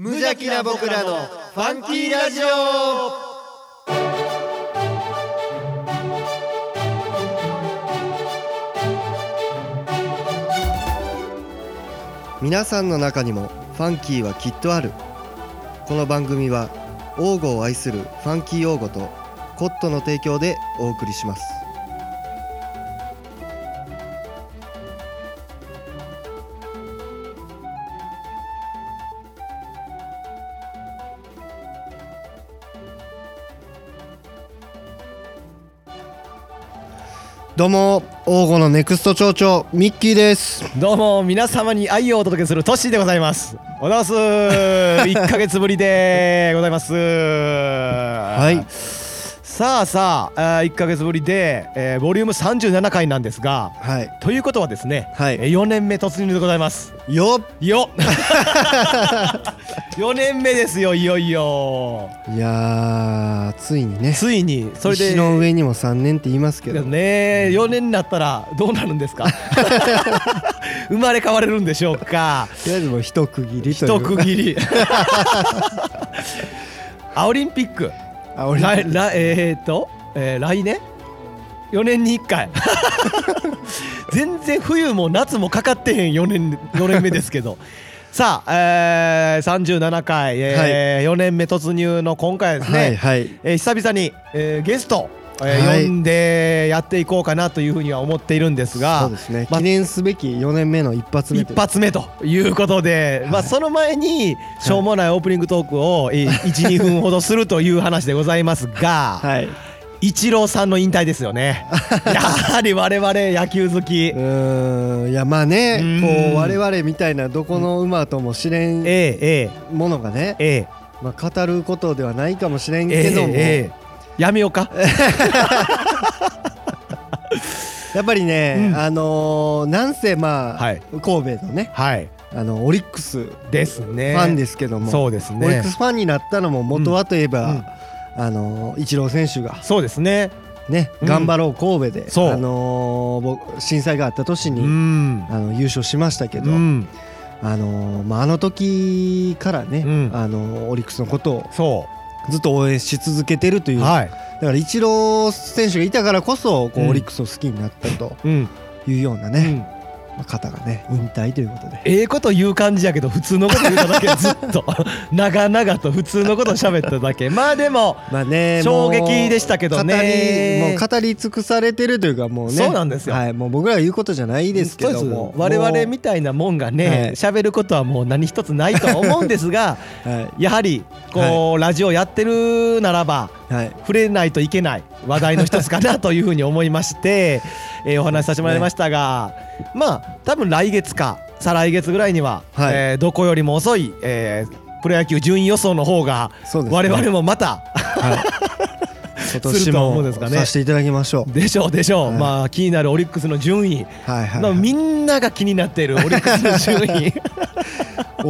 無邪気な僕らのファンキーラジオ。皆さんの中にもファンキーはきっとある。この番組は王語を愛するファンキー王語とコットの提供でお送りします。どうも王語のネクスト町長ミッキーです。どうも皆様に愛をお届けするトッシーでございます。おはようございます1ヶ月ぶりでございます。はいさあさあ1ヶ月ぶりで、えー、ボリューム37回なんですが、はい、ということはですね、はい、4年目突入でございます。よっ。よっ。4年目ですよいよいよ。いやついにね。ついにそれで石の上にも3年って言いますけど。ね4年になったらどうなるんですか？生まれ変われるんでしょうか？とりあえずもう一区切りという。一区切り。あオリンピックあオリンピックえー、っと、えー、来年？4年に1回。全然冬も夏もかかってへん4年 ,4 年目ですけど。さあ、えー、37回、えーはい、4年目突入の今回ですね、はいはい、えー、久々に、えー、ゲストえーはい、呼んでやっていこうかなというふうには思っているんですがそうですね、ま、記念すべき4年目の一発目一発目ということで、はい、まあ、その前にしょうもないオープニングトークを12分ほどするという話でございますが、はい、イチローさんの引退ですよね。やはり我々野球好き。うん。いやまあねこう我々みたいなどこの馬とも知れんものがね、ええ。まあ、語ることではないかもしれんけども、ええやめようか。やっぱりね、うん、あのー、なんせまあ、はい、神戸のね、はい、あのオリックスですね。ファンですけどもそうですね。オリックスファンになったのも元はといえば、うん。うんあのイチロー選手がそうですね。ね、頑張ろう神戸で、あの僕震災があった年に、あの優勝しましたけど、あのまあ、あの時からね、あのオリックスのことをずっと応援し続けてるという、はい、だからイチロー選手がいたからこそこう、オリックスを好きになったというようなね、方がね引退ということで。ええこと言う感じやけど普通のこと言っただけ ずっと。長々と普通のこと喋っただけ。まあでもまあね衝撃でしたけどね。もう語り尽くされてるというかもうね。そうなんですよ、はい、もう僕らが言うことじゃないですけども我々みたいなもんがね喋、はい、ることはもう何一つないとは思うんですが、はい、やはりこう、はい、ラジオやってるならば、はい、触れないといけない。話題の一つかなというふうに思いまして、えー、お話しさせてもらいましたが、まあ多分来月か再来月ぐらいには、はい、えー、どこよりも遅い、えー、プロ野球順位予想の方が、ね、我々もまた、はい。今年もさせていただきましょう。でしょうでしょう、はい、まあ気になるオリックスの順位、はいはいはい、みんなが気になっているオリックスの順位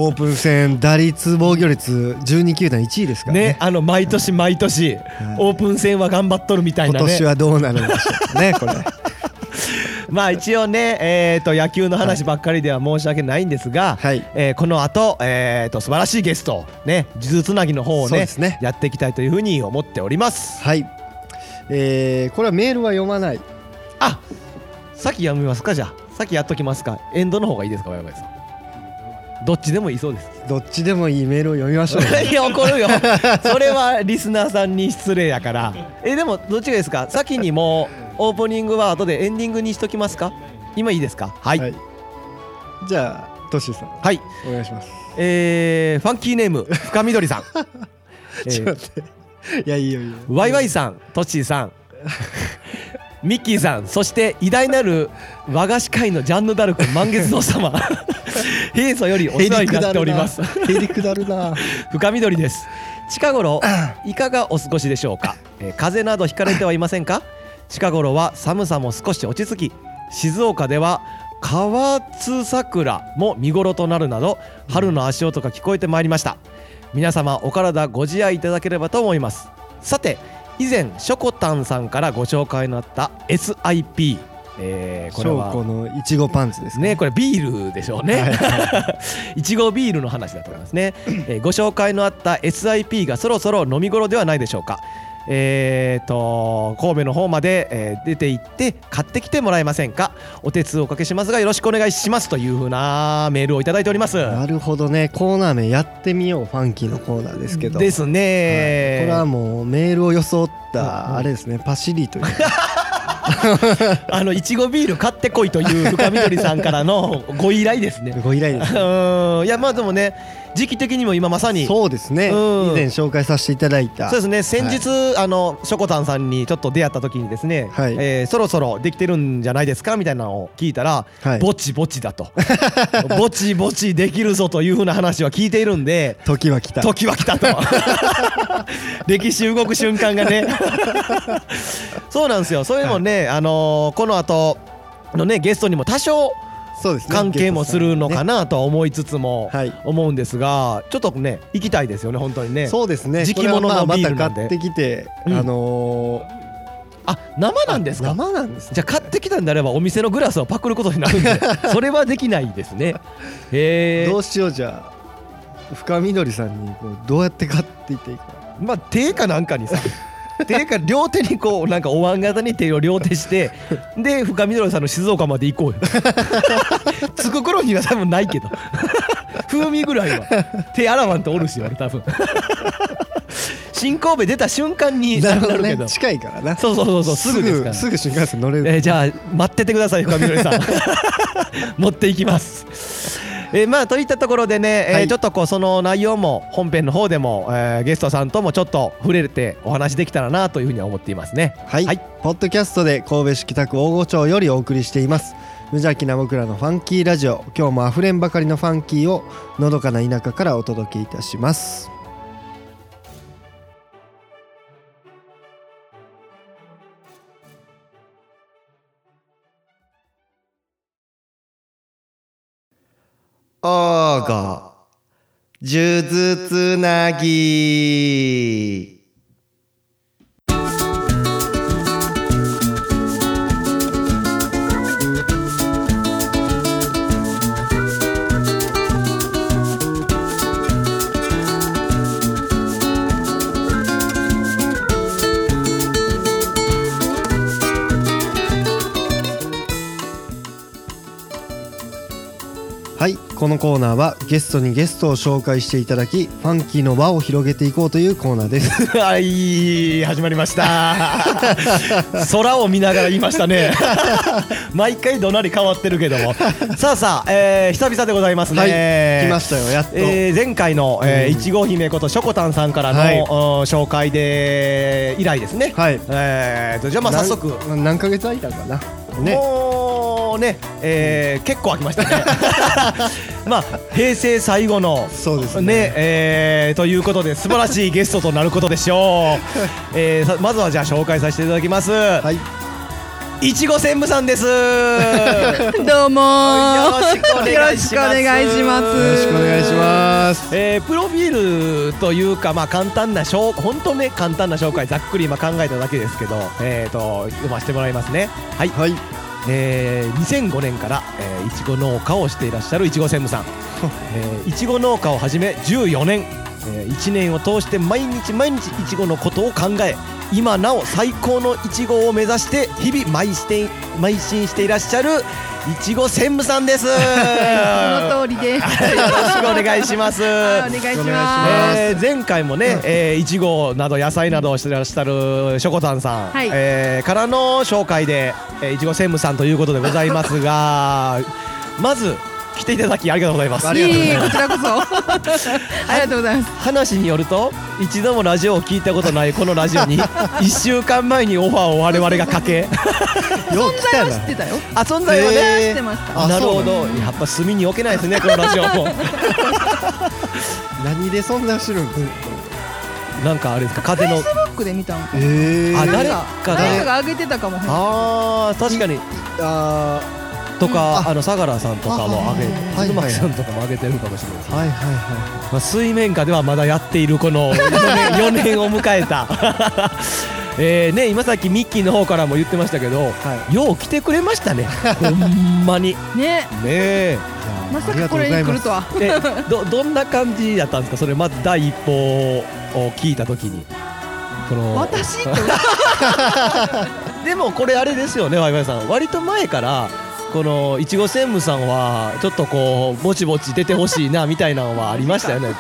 オープン戦打率防御率12球団1位ですからね、ね、あの毎年毎年、はい、オープン戦は頑張っとるみたいなね。今年はどうなるんでしょうねこれ。まあ一応ね、えー、と野球の話ばっかりでは申し訳ないんですが、はい、えー、この後、えー、と素晴らしいゲストね呪術つなぎの方をねね。やっていきたいというふうに思っております。はい、えー、これはメールは読まない。あさっき読みますかじゃあ。さっきやっときますか。エンドの方がいいですか親林さんどっちでもいいそうです。どっちでもいいメールを読みましょう、いや怒るよ。それはリスナーさんに失礼やから。えでもどっちがいいですか？先にもうオープニングは後でエンディングにしときますか？今いいですか？はい、はい、じゃあトシさん。はい。お願いします。えー、ファンキーネーム深緑さん。ちょっと待って。いやいいよいいよ。ワイワイさんトッシーさんミッキーさんそして偉大なる和菓子界のジャンヌ・ダルク満月堂様。平素よりお世話になっております。へりくだるな。深緑です。近頃いかがお過ごしでしょうか、えー、風邪などひかれてはいませんか？近頃は寒さも少し落ち着き静岡では河津桜も見頃となるなど春の足音が聞こえてまいりました。皆様お体ご自愛いただければと思います。さて以前しょこたんさんからご紹介のあった SIP えー、これはのいちごパンツですね。これビールでしょうね、い。ちごビールの話だと思いますね、えー、ご紹介のあった SIP がそろそろ飲み頃ではないでしょうかえーと、神戸の方まで、えー、出て行って買ってきてもらえませんか？お手数おかけしますがよろしくお願いしますというふうなメールをいただいております。なるほどね。コーナー名やってみよう。ファンキーのコーナーですけど。ですね、はい、これはもうメールを装ったあれですね、パシリという。あのいちごビール買ってこいという深緑さんからのご依頼ですね。ご依頼です、ね、うん。いやまあでもね時期的にも今まさに。そうですね、うん、以前紹介させていただいた。そうですね。先日、はい、あのしょこたんさんにちょっと出会った時にですね、はい、えー、そろそろできてるんじゃないですかみたいなのを聞いたら、はい、ぼちぼちだと。ぼちぼちできるぞというふうな話は聞いているんで時は来た。時は来たと。歴史動く瞬間がね。そうなんですよ。それもね、あのー、この後のねゲストにも多少そうですね、関係もするのかなとは思いつつも思うんですが、ちょっとね行きたいですよね本当にね。そうですね。時期物のビールなんで。買ってきて、あのあ生なんですか？生なんですじゃあ買ってきたんであればお店のグラスをパクることになるんで それはできないですね。へえどうしようじゃあ深緑さんにこうどうやって買っていっていいか。まあ手かなんかにさ手か両手にこうなんかお椀型に手を両手して で深緑さんの静岡まで行こうよ。つく頃には多分ないけど。風味ぐらいは。手洗わんとおるし俺多分。新神戸出た瞬間になるけど、ね、近いからな。そうそうそうそうすぐですから。すぐ新幹線乗れる、えー、じゃあ待っててください深緑さん。持っていきますえー、まあといったところでね、えー、はい、ちょっとこうその内容も本編の方でも、えー、ゲストさんともちょっと触れてお話できたらなというふうに思っていますね。はい、はい、ポッドキャストで神戸市北区大御町よりお送りしています。無邪気な僕らのファンキーラジオ。今日もあふれんばかりのファンキーをのどかな田舎からお届けいたしますおーご、数珠つなぎ。このコーナーはゲストにゲストを紹介していただきファンキーの輪を広げていこうというコーナーです。はい始まりました。空を見ながら言いましたね。毎回どなり変わってるけども。さあさあ、えー、久々でございますね、はい、来ましたよやっと、えー、前回の、えー、いちご姫ことしょこたんさんからの、はい、紹介で以来ですね。はい。えーとじゃあまあ早速。何ヶ月空いたかな。ねね、えー、結構空きましたね まあ平成最後のそうですねね、えー、ということで素晴らしいゲストとなることでしょう、えー、まずはじゃあ紹介させていただきます、はいいちご専務さんです。どうもよろしくお願いします。よろしくお願いします。よろしくお願いします。えー、プロフィールというかまあ簡単な紹本当ね簡単な紹介ざっくり今考えただけですけど、えっ、ー、と読ませてもらいますね。はい。はい。えー、2005年からいちご農家をしていらっしゃるいちご専務さん。いちご農家をはじめ14年、えー、1年を通して毎日毎日いちごのことを考え今なお最高のいちごを目指して日々邁して邁進していらっしゃるいちご専務さんです。その通りです。よろしくお願いします。お願いします。えー、前回もね、えー、いちごなど野菜などをしてらっしゃるしょこたんさん、はい、えー、からの紹介で、えー、いちご専務さんということでございますが、まず来ていただきありがとうございます。ありがとうございます。こちらこそありがとうございます。話によると一度もラジオを聞いたことないこのラジオに 一週間前にオファーを我々がかけ存在は知ってたよ。あ存在はね。知ってました。なるほど。やっぱ隅に置けないですねこのラジオも。何でそんな知るん？なんかあれですか風の。で見たの。ええ。あ誰か誰かが上げてたかも。ああ確かに。ああ。とか、あ。の相良さんとかも上げ鈴巻さんとかも上げてるかもしれないですね。はいはいはい。まあ水面下ではまだやっているこの 4年 ,4 年を迎えた。えーね今さっきミッキーの方からも言ってましたけど、はい、よう来てくれましたね。ほんまに。ね。ねまさかこれに来るとは。えどどんな感じだったんですか？それまず第一報を聞いた時に。この。私？でもこれあれですよねワイワイさん。割と前からこのいちご専務さんはちょっとこうぼちぼち出てほしいなみたいなのはありましたよね。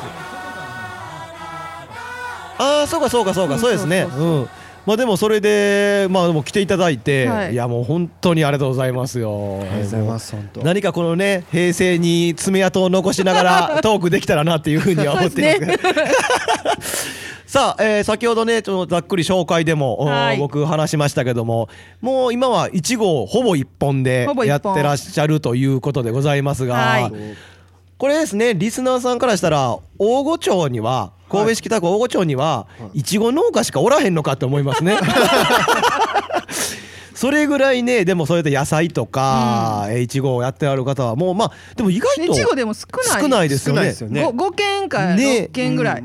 ああそうかそうかそうか。そうですね。うん。まあでもそれでまあでも来ていただいて、はい、いやもう本当にありがとうございますよ。ありがとうございます本当。何かこのね平成に爪痕を残しながら トークできたらなっていうふうには思っています。さあ、えー、先ほどねちょっとざっくり紹介でも、はい、僕話しましたけどももう今は1号ほぼ1本でやってらっしゃるということでございますが、はい、これですねリスナーさんからしたら大御町には神戸市北区大御町にはい。ちご農家しかおらへんのかって思いますね。それぐらいねでもそうやって野菜とかいちごをやってある方はもうまあでも意外といちごでも少ない。少ないですよね。五、ね、件か6件ぐらい、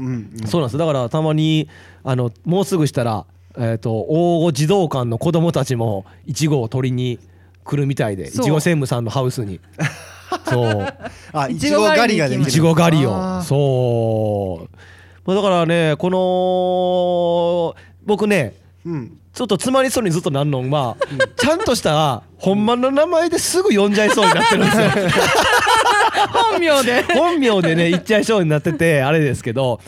そうなんです。だからたまにあのもうすぐしたらえっ、ー、と大御児童館の子供たちもいちごを取りに来るみたいでいちご専務さんのハウスに。そう。あいちご狩りがでいちご狩りを。そうだからねこの僕ね、うん、ちょっと詰まりそうにずっとなんのん。は、うん、ちゃんとしたほんまの名前ですぐ呼んじゃいそうになってるんですよ。本名で。本名でね言っちゃいそうになっててあれですけど。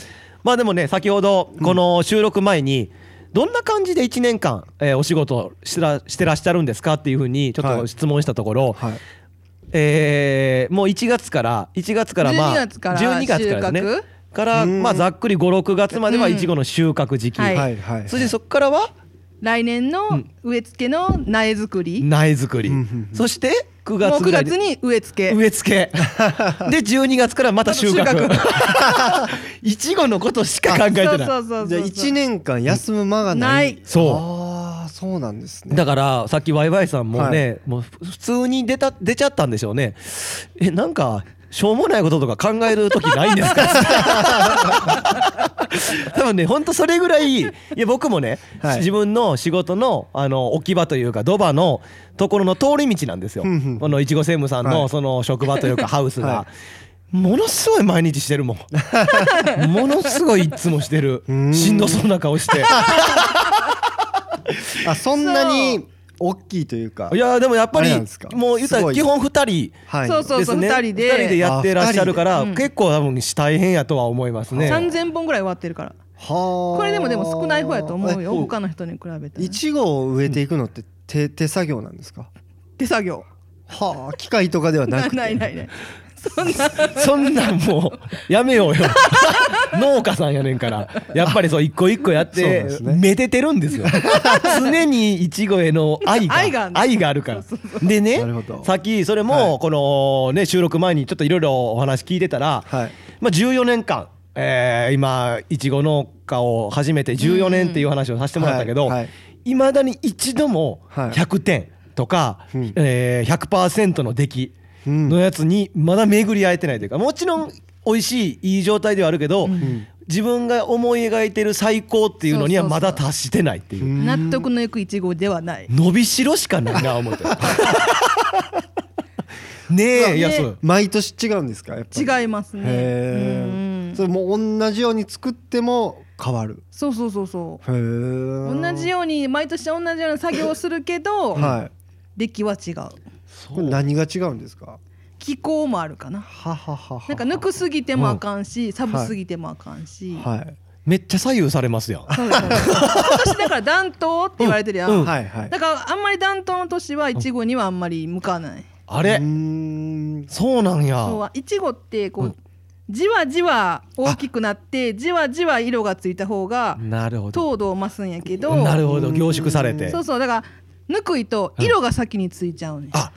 まあでもね先ほどこの収録前に、どんな感じで1年間、えー、お仕事してらしてらっしゃるんですかっていうふうにちょっと質問したところ、はい。はい、えー、もう1月から1月からまあ12月からですねからまあざっくり56月まではいちごの収穫時期、はい、そしてそこからは？来年の植え付けの苗作り、苗作り、そして9月ぐらい9月に植え付け。植え付け。で12月からまた収穫。いちごのことしか考えてない。じゃあ1年間休む間がない、そう。あそうなんですね。だからさっきワイワイさんもね、はい、もう普通に出た出ちゃったんでしょうね。えなんかしょうもないこととか考える時ないんですか？多分ねほんとそれぐらいいや僕もね、はい、自分の仕事のあの置き場というかドバのところの通り道なんですよ。このいちご専務さんのその職場というかハウスが。はい。ものすごい毎日してるもん。ものすごいいつもしてる。しんどそうな顔して。あそんなに大きいというかいやでもやっぱりもう言ったら基本2人はい、そうそうそう2人で。2人でやってらっしゃるから結構多分大変やとは思いますね。3000本ぐらい割ってるから。はこれでもでも少ない方やと思うよ。他の人に比べていちごを植えていくのって手手作業なんですか？手作業。はあ機械とかではなくて。ないないない。そんな。そんなもうやめようよ 農家さんやねんからやっぱりそう一個一個やってめでてるんですよ。常にいちごへの愛が愛があるから。でねさっきそれもこのね収録前にちょっといろいろお話聞いてたらまあ14年間え今いちご農家を始めて14年っていう話をさせてもらったけどい。まだに一度も100点とかえ100%の出来のやつにまだ巡り合えてないというかもちろん美味しいいい状態ではあるけど、自分が思い描いてる最高っていうのにはまだ達してないっていう。納得のいくいちごではない。伸びしろしかないな思って ねえいやそう。毎年違うんですか違いますね。それも同じように作っても変わる？そうそうそうそう。同じように毎年同じような作業をするけど、はい、出来は違う。これ何が違うんですか？気候もあるかな。はははなんか抜くすぎてもあかんし、寒すぎてもあかんし、はい、めっちゃ左右されますよ。私だから暖冬って言われてるやん、うん。うん、だからあんまり暖冬の年はいちごにはあんまり向かない。あれ？そうなんや。いちごってこう、うん。じわじわ大きくなってじわじわ色がついた方が糖度を増すんやけど。なるほど。凝縮されて。そうそう。だからぬくいと色が先についちゃうね、あ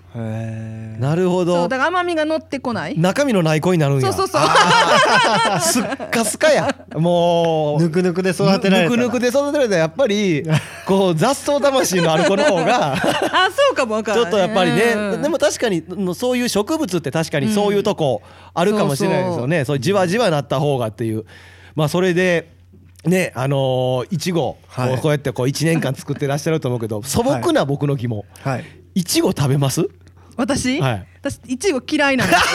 なるほど。だから甘みが乗ってこない。中身のない子になるんや。そうそうそう。すっかすかや。もうぬくぬくで育てられたぬくぬくで育てられたらやっぱりこう雑草魂のある子の方が あそうかもわかちょっとやっぱりねでも確かにそういう植物って確かにそういうとこあるかもしれないですよね、そうじわじわなった方がっていう。まあそれでねあのいちごこうやってこう1年間作ってらっしゃると思うけど素朴な僕の疑問。い。ちご食べます？私、はい、私いちご嫌いなんです。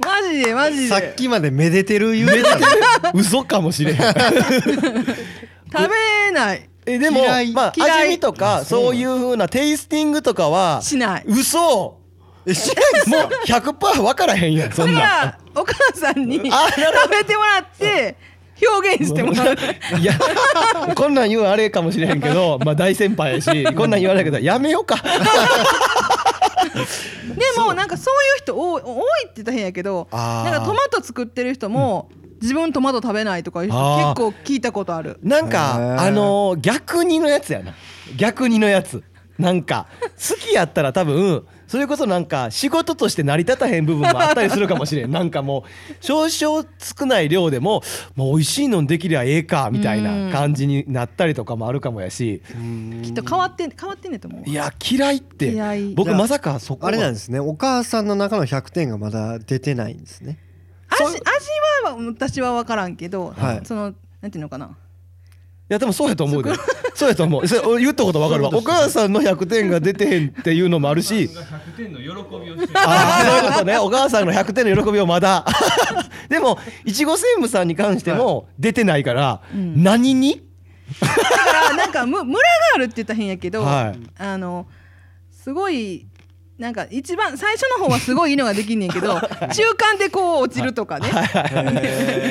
マジでマジで。さっきまでめでてる言うてた 嘘かもしれん。食べない。えでもまあ味見とかそういうふうなテイスティングとかはしない。嘘えもう100%分からへんやんそんなお母さんに食べてもらって表現してもらう。いやこんなん言うあれかもしれへんけど まあ大先輩やしこんなん言われるけどやめようか。でもなんかそういう人多い多いって言ったら変やけどなんかトマト作ってる人も、自分トマト食べないとか結構聞いたことある。なんかあのー、逆にのやつやな。逆にのやつ。なんか好きやったら多分それこそなんか仕事として成り立たへん部分もあったりするかもしれん。なんかもう少々少ない量でももう美味しいのにできりゃええかみたいな感じになったりとかもあるかもやし。きっと変わって変わってんねと思ういや嫌いって。僕まさかそこあれなんですね。お母さんの中の100点がまだ出てないんですね。味味は私は分からんけど、はい、そのなんていうのかなやでもそうやと思うで。そうやと思う。それ言ったこと分かるわ。お母さんの100点が出てへんっていうのもあるし。100点の喜びをしてあそういうことね。お母さんの100点の喜びをまだ。でもいちご専務さんに関しても出てないから、はい、何に？だからなんかむムラがあるって言ったら変やけど、はい、あのすごいなんか一番最初の方はすごいいいのができんねんけど 中間でこう落ちるとかね。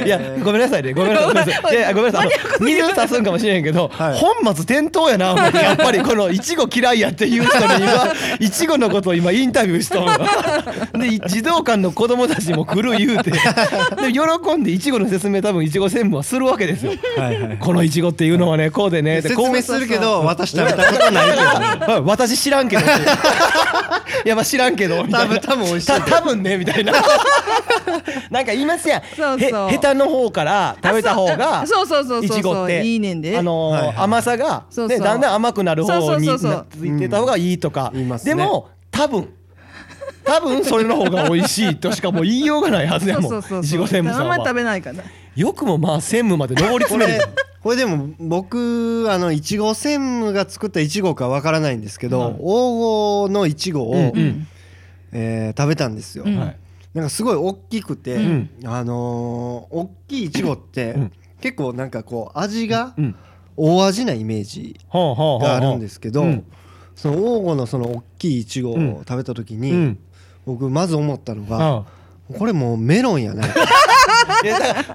いやごめんなさいね。ごめんなさい。い。やごめんなさい。水足すんかもしれんけど、はい、本末転倒やな思ってやっぱりこのいちご嫌いやっていう人に今いちごのことを今インタビューしとん で児童館の子供たちも来る言うて。で喜んでいちごの説明多分いちご専務はするわけですよ、はいはい、このいちごっていうのはねこうでね説明するけど私食べたことないけど。私知らんけど。いやまあ知らんけどみたいな。多分美味しい。多分ねみたいな。なんか言いますやん。そうそう。ヘタの方から食べた方がそうそうそういちごっていいねんで。あの甘さがでだんだん甘くなる方についてた方がいいとか。でも多分多分それの方が美味しいとしかもう言いようがないはずやもん。いちご専務さんは。あんまり食べないかなよくもまあ専務まで上り詰める。これでも僕あのいちご専務が作ったいちごかわからないんですけど、黄金のいちごを、うんえー、食べたんですよ、うん、なんかすごい大きくて、うん、あのー、大きいいちごって、うん、結構なんかこう味が大味なイメージがあるんですけど、その黄金のその大きいいちごを食べた時に、僕まず思ったのが、これもうメロンやないやだから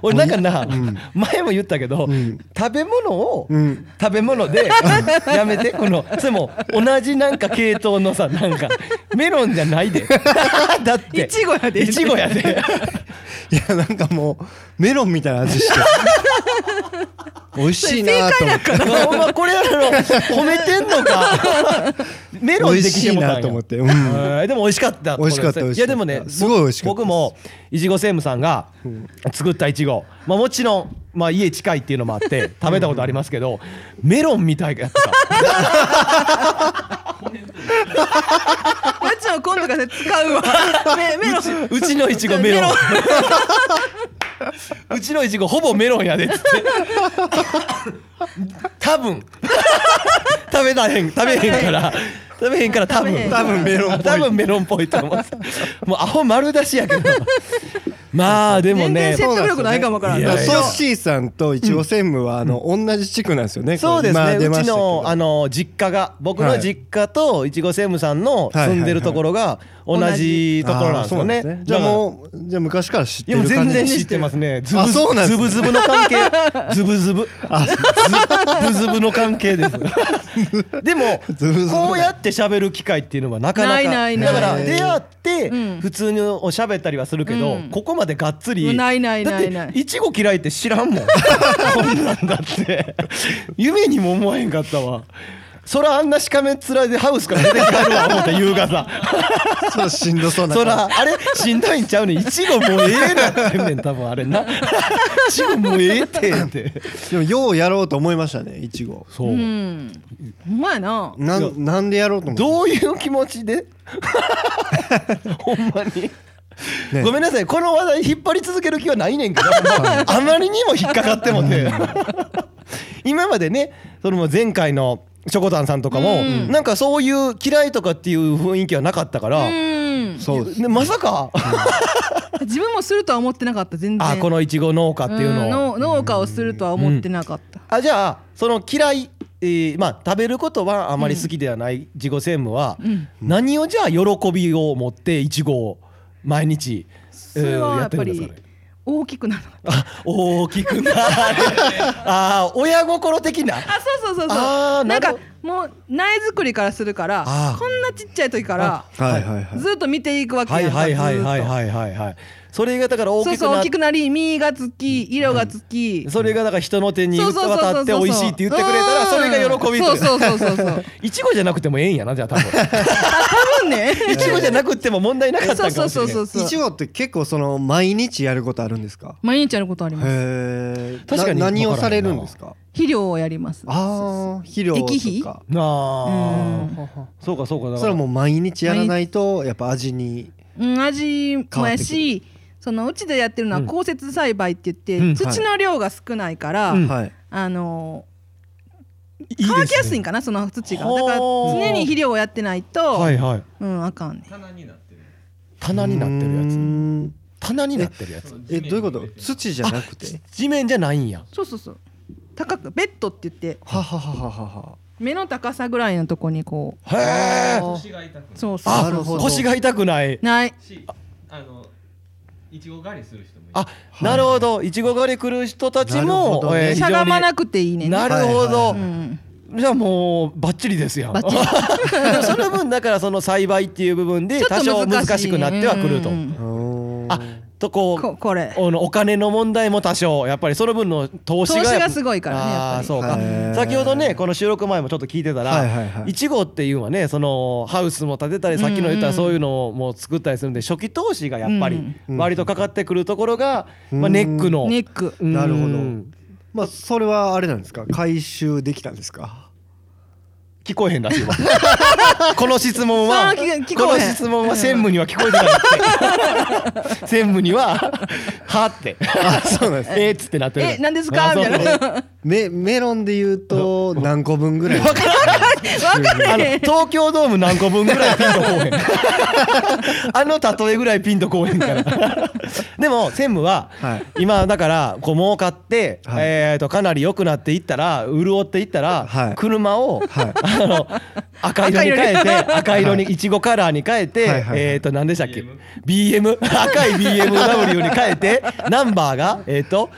俺なんかな、前も言ったけど、食べ物を、食べ物で やめてこのそれも同じなんか系統のさなんかメロンじゃないで。だって。いちごやで。いちごやで。いやなんかもうメロンみたいな味して美味しいなと思って。お前これやろ褒めてんのか。メロンできてもなと思って、うん、でも美味しかった美味しかったいやでもねすごい美味しかった僕もいちご専務さんが作ったいちごまあもちろんまあ家近いっていうのもあって 食べたことありますけどメロンみたいやった。今度から使うわ。メロン。うちのいちごメロン うちのいちごほぼメロンやでっつって。多分。食べたへん食べへんから食べへんから多分。多分メロンっぽい。多分メロンっぽいと思う。もうアホ丸出しやけど。まあでもね。説得力ないかもからソッシーさんといちご専務はあの同じ地区なんですよね。そうですね。うちのあの実家が僕の実家といちご専務さんの住んでるところが同じところなんですよね。じゃあもうじゃあ昔から知ってる全然知ってますね。ズブズブズブの関係。ズブズブ。ズブズブの関係です。でもこうやって喋る機会っていうのはなかなかだから出会って普通におしゃべったりはするけどここまでがっつりないないないない。いちご嫌いって知らんもん。こんなんだって。夢にも思わへんかったわそらあんなしかめっ面でハウスから出てきはるわ思って夕方そうしんどそうなそらあれしんどいんちゃうねんいちごもうええなってんねん多分あれな。いちごもうええってって。でもようやろうと思いましたねいちごそう。うん。ほんまやな。なんなんでやろうと思って。どういう気持ちで？ほんまに。ね、ごめんなさいこの話題引っ張り続ける気はないねんけど、あまりにも引っかかってもて。今までねその前回のしょこたんさんとかも、うん、なんかそういう嫌いとかっていう雰囲気はなかったから、うん、そうでまさか。自分もするとは思ってなかった全然。あこのいちご農家っていうのを、農家をするとは思ってなかった、あじゃあその嫌いえー、まあ食べることはあまり好きではない自己専務は、何をじゃあ喜びを持っていちごを毎日、えー、やってるんですかね？大きくなる。あ大きくなる。あ親心的な？あそうそうそうそう。なんかもう苗作りからするからこんなちっちゃい時から、はいはいはい、ずっと見ていくわけやんかはいはいはいはいはいはいそれがだから大きくなそうそう大きくなり実がつき色がつき、うん、それがだから人の手に渡って美味しいって言ってくれたらそれが喜びそうそうそうそうそう。いちごじゃなくてもええんやなじゃあ多分。多分ね。いちごじゃなくても問題なかったかもしれないそうそうそういちごって結構その毎日やることあるんですか？毎日やることあります。へ確かに何をされるんですか？肥料をやります。ああ肥料液肥？ああ、そうかそうかそれはもう毎日やらないとやっぱ味にうん味もやしそのうちでやってるのは降雪栽培って言って、うん、土の量が少ないから、うん、あの乾きやすいんかなその土が。だから常に肥料をやってないと、はいはい、うんあかん。ね棚になってる棚になってるやつ。棚になってるやつ。えどういうこと？土じゃなくて？地面じゃないんや。そうそうそう。高くベッドって言って。ははははは。目の高さぐらいのとこにこう。へえそうそう腰が痛くない。ない。あのいちご狩りする人もいる。あなるほど。いちご狩り来る人たちも、ね。えー、しゃがまなくていいね。なるほど、はいはい。うんじゃあもうバッチリですよ。その分だからその栽培っていう部分で多少難しくなってはくると。あとこうこれ。お金の問題も多少やっぱりその分の投資が投資がすごいからねあそうか。先ほどねこの収録前もちょっと聞いてたらいちごってい。うのはねそのハウスも建てたりさっきの言ったらそういうのも作ったりするんで初期投資がやっぱり割とかかってくるところがまあネックの。ネック。なるほど。まあそれはあれなんですか？回収できたんですか？聞こえへんらしいわ。この質問はこの質問は専務には聞こえてないって。専務には「は」って。あそうなんです。えっつってなってる。え何ですか？みたいな。メメロンで言うと 何個分ぐらい？分からない。東京ドーム何個分ぐらいピンとこうへん。あの例えぐらいピンとこうへんから。でも専務は今だからこう儲かってえとかなり良くなっていったら潤っていったら車をあの赤色に変えて赤色に。いちごカラーに変えてえっと何でしたっけ？BM 赤い BMW に変えてナンバーがえっと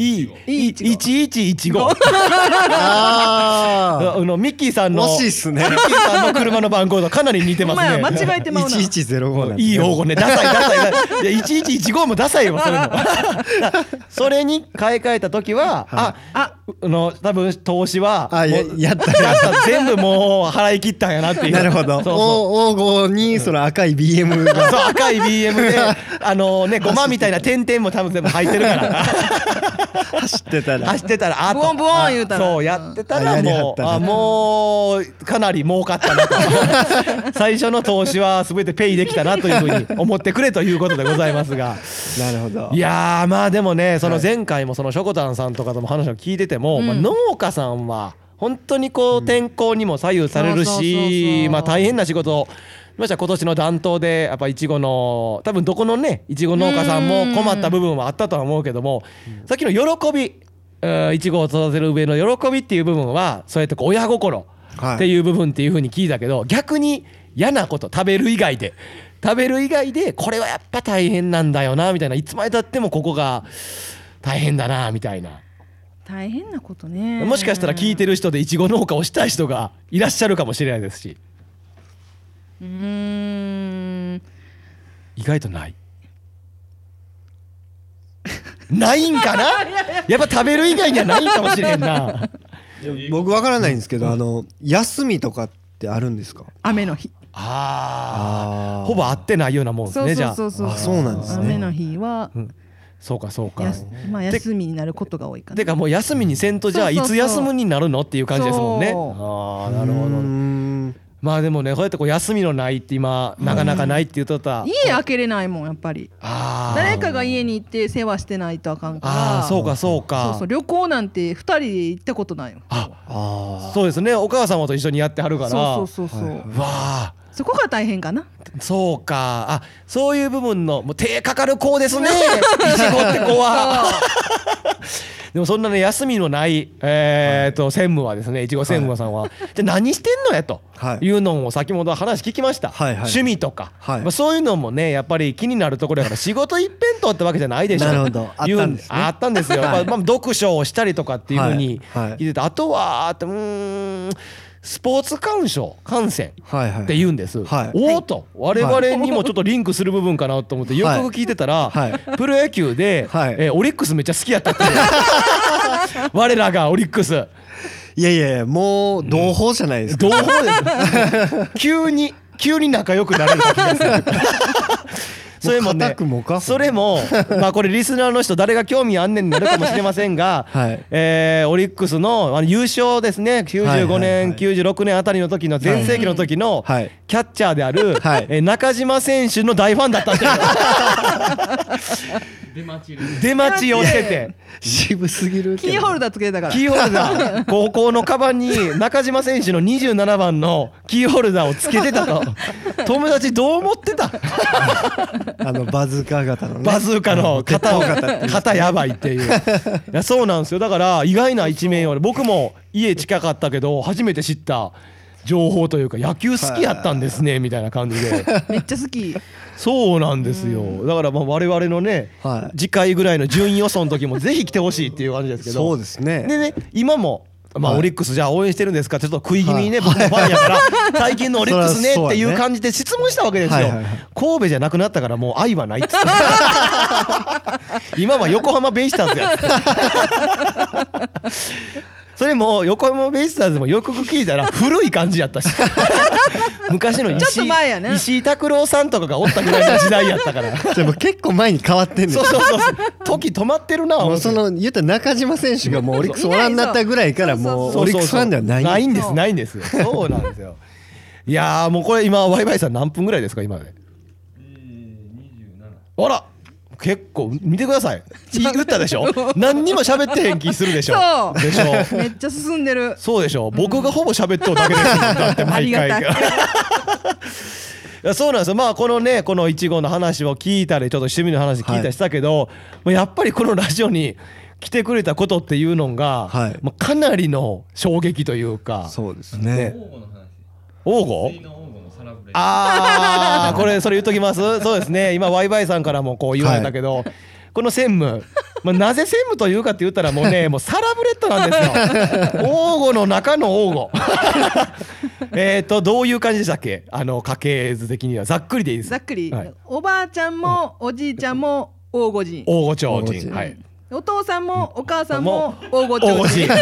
いい一一一五。ああのミッキーさんの惜しいっすね。ミッキーさんの車の番号とかなり似てますね。間違えてまうな。一一ゼロ五いい用語ね。ダサいダサい。いや一一一五もダサいよそれも。それに買い替えた時は、ああの多分投資はあややった 全部もう払い切ったんやなっていう。なるほど。黄金にその赤い BM が。そう赤い BM であのねごまみたいな点々も多分全部入ってるから。走ってたら。走ってたらあブオンブオン言うたら。そうやってたらもうあもうかなり儲かったなと。最初の投資は全てペイできたなというふうに思ってくれということでございますが。なるほど。いやまあでもねその前回もそのしょこたんさんとかとも話を聞いてても、まあ、農家さんは本当にこう天候にも左右されるしまあ大変な仕事をました今年の暖冬でやっぱいちごの多分どこのねいちご農家さんも困った部分はあったとは思うけどもさっきの喜びいちごを育てる上の喜びっていう部分はそうやって親心っていう部分っていうふうに聞いたけど逆に嫌なこと食べる以外で食べる以外でこれはやっぱ大変なんだよなみたいな。いつまでたってもここが大変だなみたいな。大変なことね。もしかしたら聞いてる人でいちご農家をしたい人がいらっしゃるかもしれないですしうん。意外とない。ないんかな？やっぱ食べる以外にはないかもしれんな。僕わからないんですけど、あの休みとかってあるんですか？雨の日。ああほぼ合ってないようなもんですねじゃあ。そうなんですね。雨の日は、うん。そうかそうか。まあ休みになることが多いかな。てかもう休みにせんとじゃあいつ休むになるの？っていう感じですもんね。ああなるほどまあでもねこうやってこう休みのないって今なかなかないって言うとった家開けれないもんやっぱり。誰かが家に行って世話してないとあかんから。あそうかそうか。そうそう旅行なんて2人で行ったことないよあそうですね。お母様と一緒にやってはるから。そうそうそうそう、はい、わあそこが大変かな。そうか。あそういう部分のもう手かかる子ですね。いちごって子は。でもそんなね休みのないえー、と専務はですねい。ちご専務さんは、じゃ何してんのや？とい。うのも先ほど話聞きました、趣味とか、まあ、そういうのもねやっぱり気になるところやから仕事一辺倒ってわけじゃないでしょ。なるほど。あったんです、あったんですよ、まあ、読書をしたりとかっていうふうに聞いてて、あとはってうんスポーツ鑑賞観戦って言うんです、はい。はい、おおと我々にもちょっとリンクする部分かなと思ってよく聞いてたら、はい、プロ野球で、はい、えー、オリックスめっちゃ好きやったって 我らがオリックス。いやいやもう同胞じゃないですか、同胞です。急に急に仲良くなれる気がするそれもねそれもまあこれリスナーの人誰が興味あんねんになるかもしれませんが、はい。えー、オリックスのあの優勝ですね。95年、96年あたりの時の全盛期の時のキャッチャーである、はい。えー、中島選手の大ファンだったんですよ。出待ち出待ちをしてて。渋すぎるキーホルダーつけてたから。キーホルダー。高校のカバンに中島選手の27番のキーホルダーをつけてたと。友達どう思ってた？あのバズーカ型の、ね、バズーカの肩を肩やばいっていう。いやそうなんですよ。だから意外な一面を僕も家近かったけど初めて知った情報というか野球好きやったんですねみたいな感じで。めっちゃ好き。そうなんですよ。だからまあ我々のね、はい、次回ぐらいの順位予想の時もぜひ来てほしいっていう感じですけど。そうですね。でね今もまあ、オリックスじゃあ応援してるんですか？ちょっと食い気味にね、僕のファンやから 最近のオリックスねっていう感じで質問したわけですよ、神戸じゃなくなったからもう愛はないっつって 今は横浜ベイスターズやそれも横浜ベイスターズもよく聞いたら 古い感じやったし。昔の石,、ね、石井拓郎さんとかがおったぐらいの時代やったから。でも結構前に変わってんねそうそうそう時止まってるなもうその言った中島選手がもうオリックスおらんなったぐらいからもうオリックスファンではない。ないんですないんですよ。そうなんですよ。いやもうこれ今ワイワイさん何分ぐらいですか今で？えー、27あら結構見てください。言ったでしょ？何にも喋ってへん気するでしょ？そう。でしょ？めっちゃ進んでる。そうでしょ？僕がほぼ喋っとるだけですだって毎回。い。やそうなんですよ。まあこのねこのいちごの話を聞いたりちょっと趣味の話聞いたりしたけど、はい、やっぱりこのラジオに来てくれたことっていうのが、はい、まあ、かなりの衝撃というか。そうですね。ね。王吾？ああこれそれ言っときます？そうですね。今ワイワイさんからもこう言われたけど、はい、この専務まあ、なぜ専務というかって言ったらもうね もうサラブレッドなんですよ。王吾の中の王吾 えっとどういう感じでしたっけ？あの家系図的には。ざっくりでいいです。ざっくり、はい、おばあちゃんもおじいちゃんも王吾人。王吾超人。はいお父さんもお母さんも大御町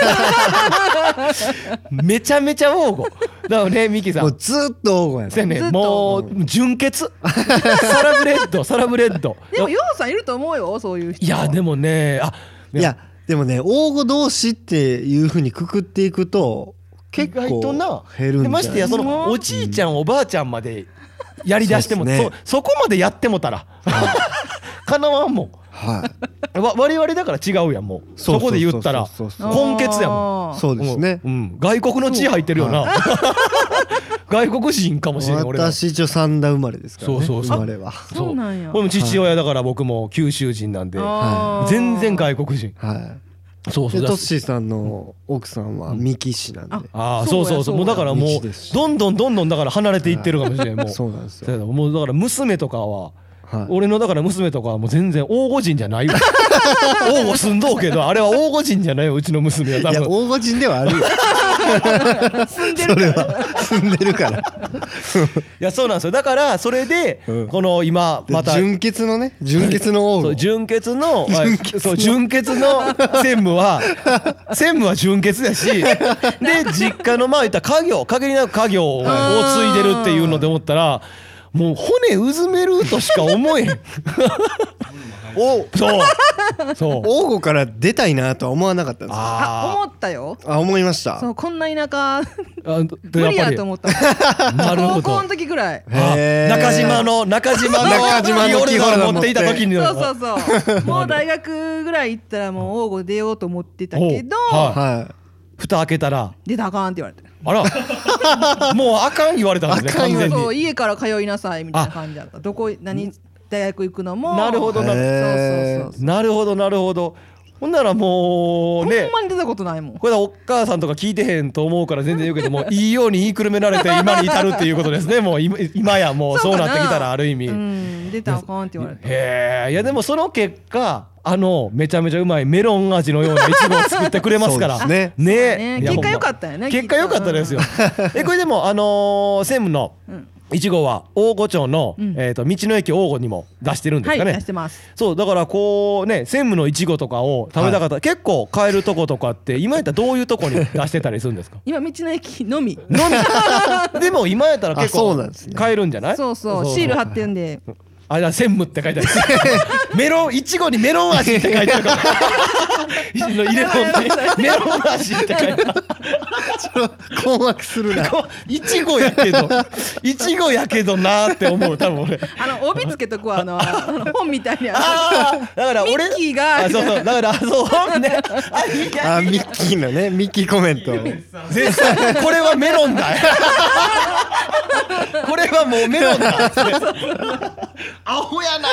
めちゃめちゃ大御。だからねミキさん。もうずっと大御やねもう純潔。サラブレッドサラブレッド。でもヨウさんいると思うよそういう人。いやでもねあいやでもね大御同士っていうふうにくくっていくと結構減るんじゃない？ましてやそのおじいちゃん、おばあちゃんまでやりだしてもそ,、そこまでやってもたら。かなわんもんはい、わ我々だから違うやんもう。そこで言ったら。根血やもん。そうですね、うん、外国の血入ってるよな、外国人かもしれない私一応三田生まれですからねそうそう生まれは。そう。なんや。これも父親だから僕も九州人なんで、全然外国人。はい。そうそう。トッシーさんの奥さんは三木市なんで、ああそうそう。そうもうだからもうどんどんどんどんだから離れていってるかもしれないもう。そうなんですよ。もうだから娘とかははい、俺のだから娘とかはもう全然大御人じゃないわ。大御住んどうけどあれは大御人じゃないようちの娘は多分。いや大御人ではあるよ。住んでるから。住んでるから。いやそうなんですよ。だからそれで、この今また純潔のね純潔の王。純潔のそう純潔の専務は専務は純潔だしで実家のまあ言った家業。限りなく家業を継いでるっていうので思ったらもう骨うずめるとしか思えへん。おそう。そう。王吾から出たいなとは思わなかったんです。あ思ったよ。あ思いました。そうこんな田舎。無理やと思った。なるほど。高校の時ぐらい。中島の中島の中島のキーホルダー持っていた時にそうそうそう。もう大学ぐらい行ったらもう王吾出ようと思ってたけどはい。蓋開けたら。出たあかんって言われて。あら もうあかん言われたんですね完全に。家から通いなさいみたいな感じだった。どこ何大学行くのも。なるほどな。るなるほどなるほどほんならもうねほんまに出たことないもん。これお母さんとか聞いてへんと思うから全然言うけども いいように言いくるめられて今に至るっていうことですね。もう今やもうそうな。ってきたらある意味、うん、出たらあかんって言われてへえいやでもその結果あのめちゃめちゃうまいメロン味のようないちごを作ってくれますから。ね。ね。結果良かったよね結果良かったですよ。えこれでもあの専務の、うんいちごは大御町の、うん、えーと、道の駅大御にも出してるんですかね、はい、出してます。そうだからこうね専務のいちごとかを食べたかった、はい、結構買えるとことかって今やったらどういうとこに出してたりするんですか？今道の駅のみ。のみ。でも今やったら結構買えるんじゃない？そうそう。シール貼ってるんで。あれだ専務って書いてある。メロンいちごにメロン味って書いてあるから入れ物に メロン味って書いてある。困惑するないちごやけど いちごやけどなって思う多分俺。あの帯つけとくわあの本みたいにあだから俺ミッキーがそうそうだから そう本ね。あミッキーのねミッキーコメント。絶賛これはメロンだ。これはもうメロンだ。アホやな。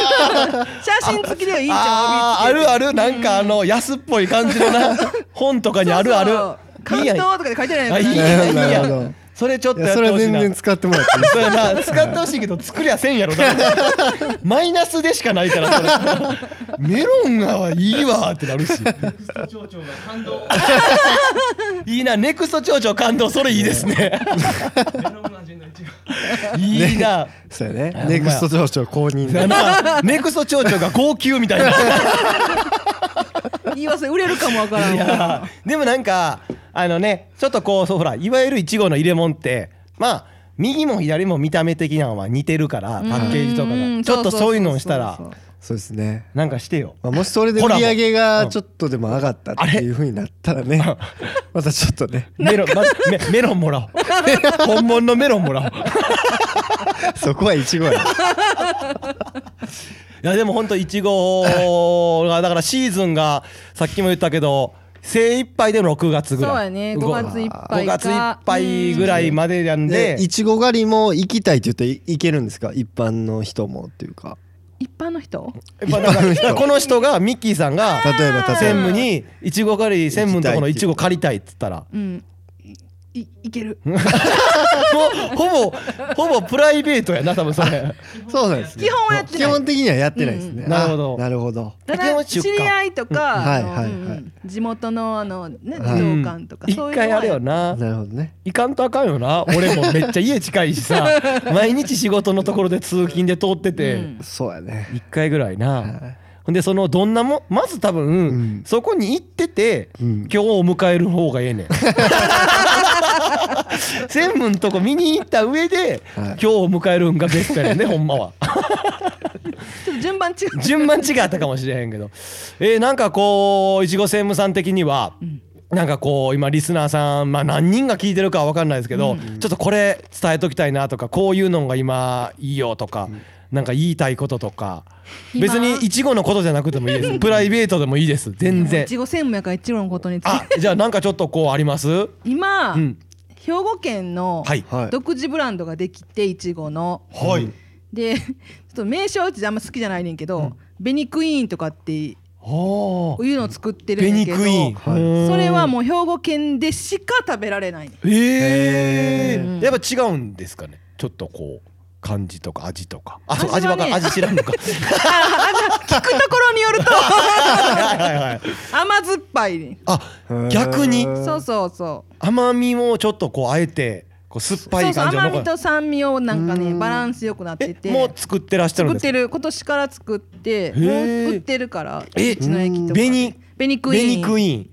写真付きでいいんじゃんあるある。なんかあの安っぽい感じのな 本とかにあるある。関東とかで書いてないいやいや。いやそれちょっとやってほしいな。それ全然使ってもらっていいそれな使ってほしいけど作りゃせんやろ。マイナスでしかないからそれ。メロンがいいわってなるし。いいなネクスト町長感動それいいですね。いいな、そうやね。ネクスト町長公認ネクスト町長が号泣みたいな言い忘れ売れるかもわからんでもなんかあのねちょっとこうそうほらいわゆるいちごの入れ物ってまあ右も左も見た目的なのは似てるからパッケージとかが。ちょっとそういうのをしたらそうですね。なんかしてよ、まあ、もしそれで売り上げがちょっとでも上がったっていうふうになったらねまたちょっとね。メロン、ま、メメロンもらおう。本物のメロンもらおう。そこはいちごや。いやでも本当いちごがだからシーズンがさっきも言ったけど精一杯で6月ぐらい。そうやね。5月いっぱい5月いっぱいぐらいまで。なん。でいちご狩りも行きたいって言って行けるんですか？一般の人もっていうか。一般の人？この人がミッキーさんが例えば専務にいちご狩り専務のところのいちご借りたいっつったら、うんいいける。ほぼほぼプライベートやな多分それ。そうなんです、ね、基本はやってない。基本的にはやってないですね、うん、なるほど。なるほど。知り合いとか、はいはいはい、地元のあのね児童館とか、一回あるよな。なるほどね。行かんとあかんよな。俺もめっちゃ家近いしさ。毎日仕事のところで通勤で通ってて、そうやね。一回ぐらいな、ほんでそのどんなもまず多分、うん、そこに行ってて、うん、今日を迎える方がええねん 専務のとこ見に行った上で、はい、今日を迎えるんがベストやね ほんまは。順番違う。順番違ったかもしれへんけど。えー、なんかこういちご専務さん的には、うん。なんかこう今リスナーさん、まあ、何人が聞いてるかは分かんないですけど、うん、ちょっとこれ伝えときたいなとかこういうのが今いいよとか、うん、なんか言いたいこととか。別にいちごのことじゃなくてもいいです。プライベートでもいいです。全然。いちご専務やからいちごのことについて。じゃあなんかちょっとこうあります？今、うん、兵庫県の独自ブランドができていちごの。はい、でちょっと名称ってあんま好きじゃないねんけど、うん、ベニクイーンとかっていうのを作ってるんだけどそれはもう兵庫県でしか食べられない。ええー、やっぱ違うんですかね？ちょっとこう感じとか味とか。あそう味わか味知らんのか。聞くところによると。甘酸っぱい。あ逆に？そうそうそう。甘みもちょっとこうあえてこう酸っぱい感じの甘みと酸味をなんかねバランスよくなってて。もう作ってらっしゃるんです作ってる今年から作ってもう売ってるからえ道の駅とか紅。紅クイーン。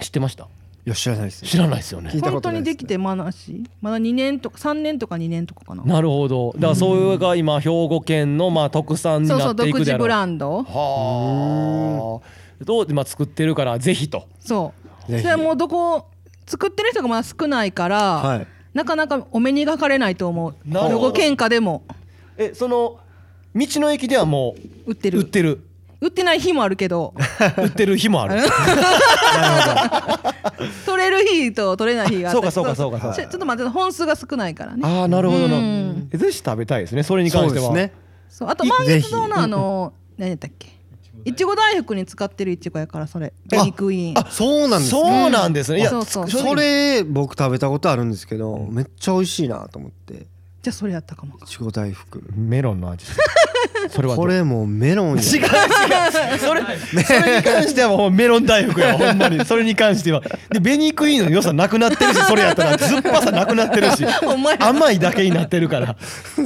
知ってました？いや知らないです知らないですよね。本当にできてまだしまだ2年とか3年とか2年とかかな。なるほど。だからそれが今兵庫県のまあ特産になっていくそうそう。独自ブランド。はあ。どう今作ってるからぜひと。そう。それはもうどこ作ってる人がまだ少ないから、はい、なかなかお目にかかれないと思う。兵庫県下でも。えその道の駅ではもう売ってる。売ってる売ってない日もあるけど。売ってる日もある。取れる日と取れない日があそうかそうかそうかちょっと待って本数が少ないからね。ああなるほどな。ぜひ食べたいですねそれに関しては。そうですね。そうあと満月堂のあの何やったっけ？いちご大福に使ってるいちごやからそれ。ベニクイーン。あそうなんですそうなんですね。いやそうそうそれ僕食べたことあるんですけどめっちゃ美味しいなと思ってじゃあそれやったかも。いちご大福。メロンの味。それはこれもメロンや。違う違う。それそれに関してはもうメロン大福や ほんまに。それに関しては。でベニークイーンの良さなくなってるしそれやったら酸っぱさなくなってるし甘いだけになってるから。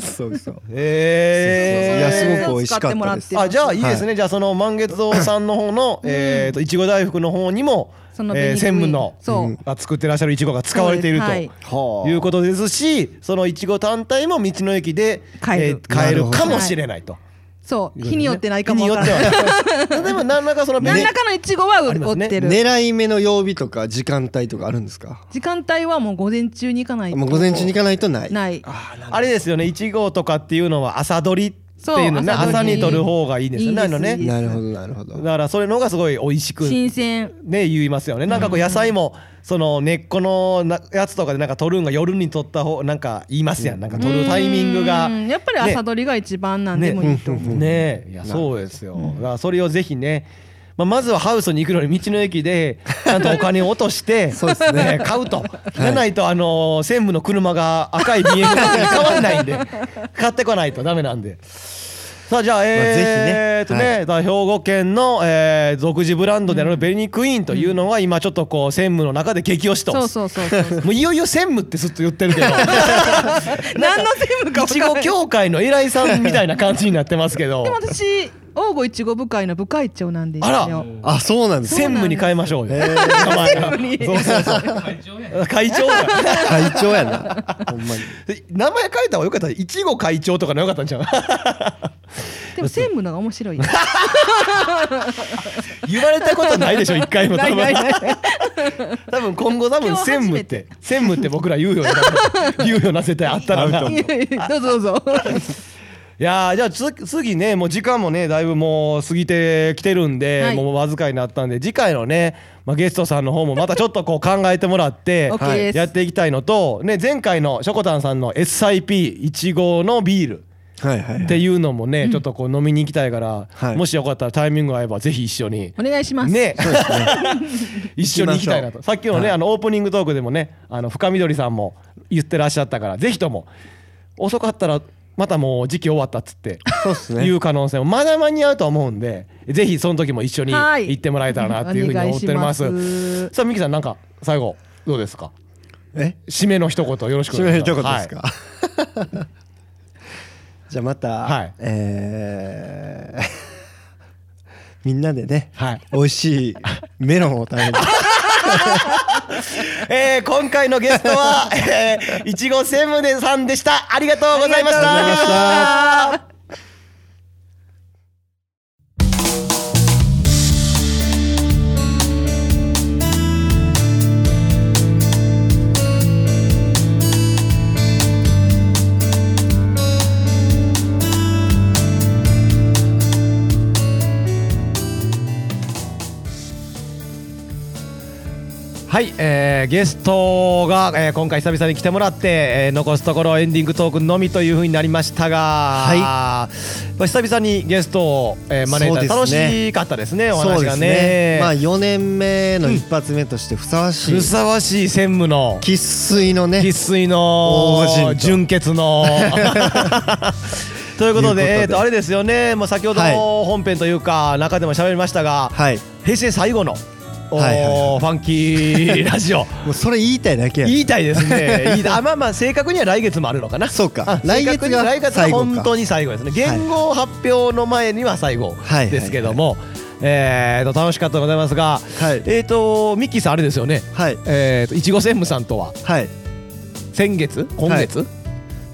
そうそう。え。えいやすごく美味しかったです。あじゃあいいですね、じゃあその満月堂さんの方のえっといちご大福の方にもそのえー、専務のが作ってらっしゃるいちごが使われていると、い。うことですしそのいちご単体も道の駅で買え,、買えるかもしれないと。そう。日によってないかもわからない。でも何らかその何らかのいちごは売ってる、狙い目の曜日とか時間帯とかあるんですか？時間帯はもう午前中に行かないと。もう午前中に行かないとない。ない。あれですよね。いちごとかっていうのは朝取りっていうのね朝に取る方がいいですよねあのね。なるほどなるほど。だからそれの方がすごい美味しく新鮮。ね言いますよね。なんかこう野菜もその根っこのやつとかでなんか取るんが夜に取った方なんか言いますやん。なんか取るタイミングがやっぱり朝取りが一番なんでもいいと思う。ね。いやそうですよ。だからそれをぜひねまあ、まずはハウスに行くのに道の駅で ちゃんとお金を落としてそうですね。買うと。じゃないとあの専務の車が赤い BM に変わんないんで買ってこないと。ダメなんで。さあじゃあえー、とね、兵庫県の、えー、独自ブランドであるベニクイーンというのは今ちょっとこう専務の中で激推しと。そうそうそうもういよいよ専務ってずっと言ってるけど。何の専務かい。ちご協会の偉いさんみたいな感じになってますけど。でも私王吾いちご部会の部会長なんですよ。あら。あそうなんです。専務に変えましょうよ。名前が。そうそうそう。会長や。会長やな。ほんまに。名前変えた方がよかった。いちご会長とかのよかったんじゃんでも専務のが面白い 言われたことないでしょ一回も。多分多分今後多分専務って。専務って僕ら言うような 言うような世帯あったらな。どうぞどうぞいやじゃあ次ねもう時間もねだいぶもう過ぎてきてるんで、はい、もうわずかになったんで次回のね、まあ、ゲストさんの方もまたちょっとこう考えてもらってやっていきたいのと、ね、前回のしょこたんさんの SIP15 のビールっていうのもね、ちょっとこう飲みに行きたいから、もしよかったらタイミング合えばぜひ一緒に。お願いします。ね。一緒に行きたいなと。さっきのね、あのオープニングトークでもねあの深緑さんも言ってらっしゃったからぜひとも。遅かったらまたもう時期終わったっつっていう可能性もまだ間に合うと思うんでぜひその時も一緒に行ってもらえたらなっていうふうに思っております。ます。さあミキさんなんか最後どうですか？え？締めの一言よろしくお願いします。締めの一言ですか、はい、じゃあまた、はい、えー、みんなでね、はい、美味しいメロンを食べる えー、今回のゲストは、えー、いちご専務でさんでした。ありがとうございました。はい、えー、ゲストが、えー、今回久々に来てもらって、えー、残すところエンディングトークのみというふうになりましたが、はい、久々にゲストを、えー、招いた、楽しかったですねお話がね、ね、まあ4年目の一発目としてふさわしい、うん、ふさわしい専務の生粋のね。生粋の純潔の。ということで、えー、とあれですよね、もう先ほど本編というか、中でも喋りましたが、はい、平成最後のはいはい、ファンキーラジオ もうそれ言いたいだけや言いたいですね いいあまあまあ正確には来月もあるのかなそうか来月が来月が本当に最後ですね言語発表の前には最後ですけども、えーと楽しかったでございますが、はい、えっ、ー、とミッキーさんあれですよね。はい。えっ、ー、といちご専務さんとは、はい。先月今月、はい、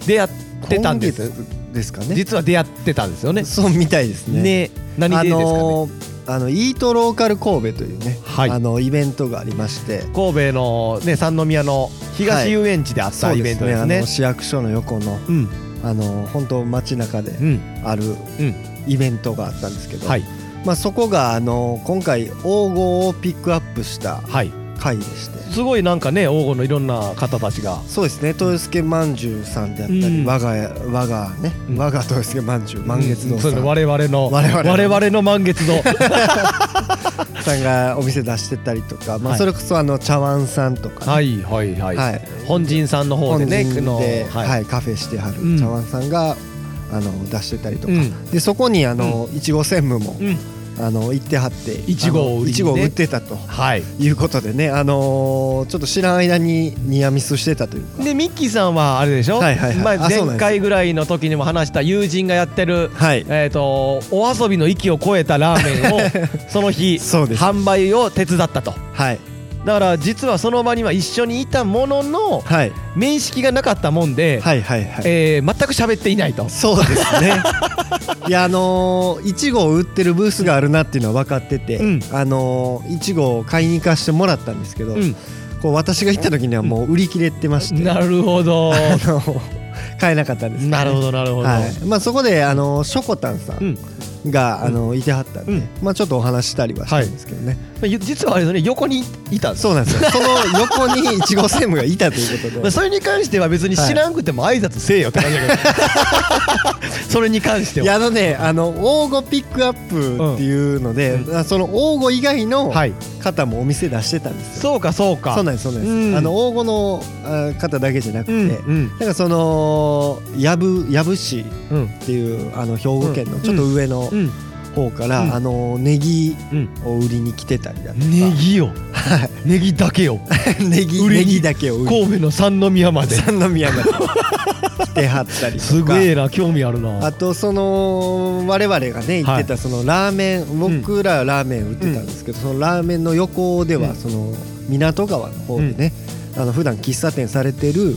出会ってたんです。ですかね。実は出会ってたんですよね。そうみたいですね。ね何でですかね？あのーあのイートローカル神戸というね、はい、あのイベントがありまして。神戸の、ね、三宮の東遊園地であったイベントですね。はい、ね市役所の横の、うん、あの本当街中であるイベントがあったんですけど、はい、まあ、そこがあの今回黄金をピックアップした回でして、すごいなんかね黄金のいろんな方たちが。そうですね。豊助まんじゅうさんであったり、うん、我が我がね、うん、我が豊助まんじゅう満月堂さん、うん、我々の我々我々の満月堂。さんがお店出してたりとか、まあ、それこそあの茶碗さんとか、ね、はいはいはい、はい、本陣さんの方でねで、はい、はい、カフェしてはる茶碗さんが、あの出してたりとか、でそこにあのいちご専務も、あの行ってはっていちごを売、ね、ってたと、はい、いうことでね、あのー、ちょっと知らん間にニアミスしてたというか。でミッキーさんはあれでしょ、はいはいはい、まあ、前回ぐらいの時にも話した友人がやってる、はい、えーと、お遊びの域を超えたラーメンを その日販売を手伝ったと。はいだから実はその場には一緒にいたものの、はい、面識がなかったもんで、はいはいはい。えー、全く喋っていないと。そうですね。いやあのいちごを売ってるブースがあるなっていうのは分かってて、うん、あのいちごを買いに行かしてもらったんですけど、うん、こう私が行った時にはもう売り切れてまして、なるほど。買えなかったんです、ね、なるほどなるほど、はい、まあ、そこであのしょこたんさん、うん。が、あのいてはったんで、まあちょっとお話したりはしたんですけどね、はい、実はあれね横にいたそうなんですよ。その横にいちご専務がいたということで。まあそれに関しては別に知らんくても挨拶せえよって感じだけど、それに関しては。いやあのねあの応募ピックアップっていうので、うん、その応募以外の方もお店出してたんですよ、そうかそうか。そうなんですそうなんです、うん、あの応募の方だけじゃなくて、うんうん、なんかその藪藪市っていう、あの兵庫県のちょっと上の、うん方から、うん、あのネギを売りに来てたりだとか、ネギを ネギだけをネギネギだけを神戸の三宮まで。三宮まで来てはったりとか。すげえな興味あるな。あとその我々がね行ってたそのラーメン、僕らラーメン売ってたんですけど、そのラーメンの横ではその港川の方でね、あの普段喫茶店されてる、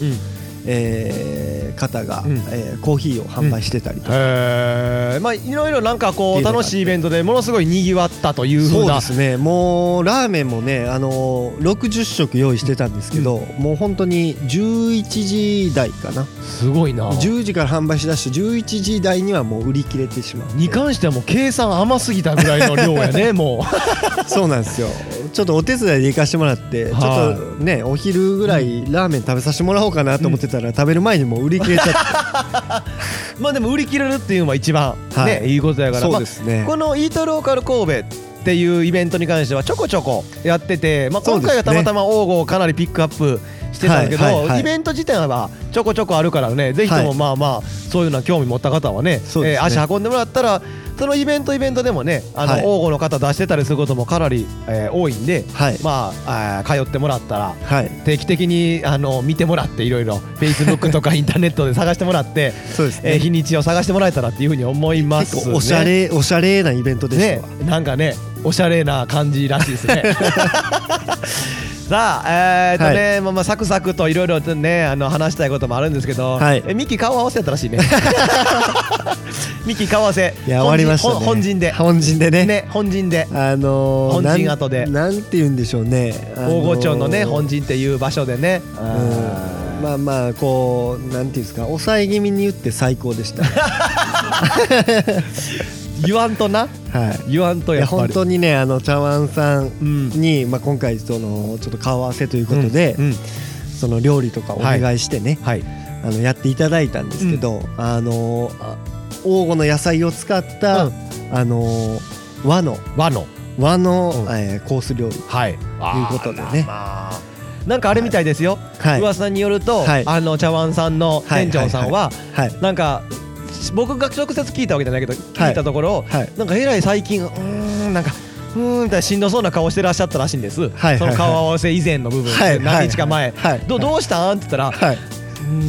えー、方が、うん、えー、コーヒーを販売してたりとか、うん、まあいろいろなんかこう楽しいイベントでものすごいにぎわったというそうですね。もうラーメンもねあの60食用意してたんですけど、うん、もう本当に11時台かな。すごいな。10時から販売しだして11時台にはもう売り切れてしまう。に関してはもう計算甘すぎたぐらいの量やね もう。そうなんですよ。ちょっとお手伝いで行かしてもらって、ちょっとねお昼ぐらいラーメン食べさせてもらおうかなと思ってたら、食べる前にもう売り切れちゃって まあでも売り切れるっていうのは一番ね、い、いことやから。そうですね、まあ、このイートローカル神戸っていうイベントに関してはちょこちょこやってて、まあ、今回はたまたま王吾をかなりピックアップしてたんだけど、イベント自体はちょこちょこあるからねぜひともまあまあそういうの興味持った方はね,、え足運んでもらったらそのイベントイベントでもねあの、はい、王吾の方出してたりすることもかなり、えー、多いんで、はい、まああ通ってもらったら、はい、定期的にあの見てもらっていろいろフェイスブックとか インターネットで探してもらってそうです、ね、えー、日にちを探してもらえたらっていうふうに思います、ね、おしゃれおしゃれなイベントでしたねなんかねおしゃれな感じらしいですね。さあえー、っとね、はい、まあまあサクサクといろいろねあの話したいこともあるんですけど、はい、えミキ顔合わせやったらしいね。ミキ顔合わせ。いや終わりました、ね、本陣で。本陣でね。ね本陣で。あのー、本陣後で。なんて言うんでしょうね、あのー、大御町のね本陣っていう場所でね。うんまあまあこうなんていうんですか抑え気味に言って最高でした 言わんとな、はい、言わんとやっぱり。本当にねあの茶碗さんに、うん、まあ、今回そのちょっと顔合わせということで、うんうん、その料理とかお願いしてね、はい、あのやっていただいたんですけど、あの黄金の野菜を使った、あの和の和の。和の、うん、えー、コース料理。はい。いうことでね。なんかあれみたいですよ、はい、噂によると、はい、あの茶碗さんの店長さんは、はい。なんか僕が直接聞いたわけじゃないけど聞いたところ、はい、なんかえらい最近うんなんかうんみたいなしんどそうな顔してらっしゃったらしいんです、はい、その顔合わせ以前の部分、はい、何日か前、はい、どどうしたん？って言ったら、はい。